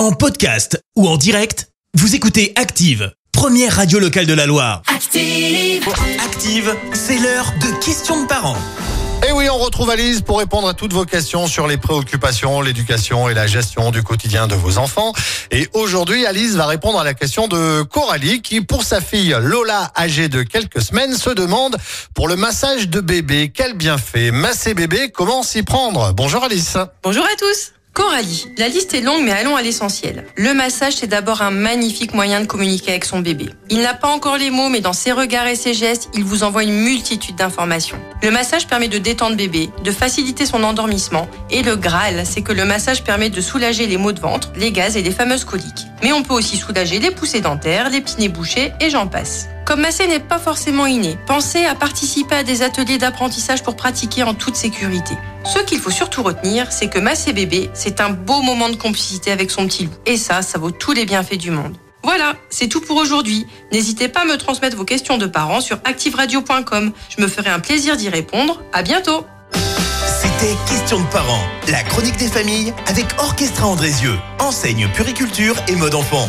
En podcast ou en direct, vous écoutez Active, première radio locale de la Loire. Active. Active, c'est l'heure de questions de parents. Et oui, on retrouve Alice pour répondre à toutes vos questions sur les préoccupations, l'éducation et la gestion du quotidien de vos enfants. Et aujourd'hui, Alice va répondre à la question de Coralie qui, pour sa fille Lola, âgée de quelques semaines, se demande pour le massage de bébé, quel bienfait Masser bébé, comment s'y prendre? Bonjour Alice. Bonjour à tous Coralie, la liste est longue mais allons à l'essentiel. Le massage c'est d'abord un magnifique moyen de communiquer avec son bébé. Il n'a pas encore les mots mais dans ses regards et ses gestes, il vous envoie une multitude d'informations. Le massage permet de détendre bébé, de faciliter son endormissement et le Graal c'est que le massage permet de soulager les maux de ventre, les gaz et les fameuses coliques. Mais on peut aussi soulager les poussées dentaires, les petits nez bouchés et j'en passe. Comme masser n'est pas forcément inné, pensez à participer à des ateliers d'apprentissage pour pratiquer en toute sécurité. Ce qu'il faut surtout retenir, c'est que masser bébé, c'est un beau moment de complicité avec son petit loup. Et ça, ça vaut tous les bienfaits du monde. Voilà, c'est tout pour aujourd'hui. N'hésitez pas à me transmettre vos questions de parents sur activeradio.com. Je me ferai un plaisir d'y répondre. À bientôt! C'était Questions de parents, la chronique des familles avec Orchestra Andrézieux, enseigne puriculture et mode enfant.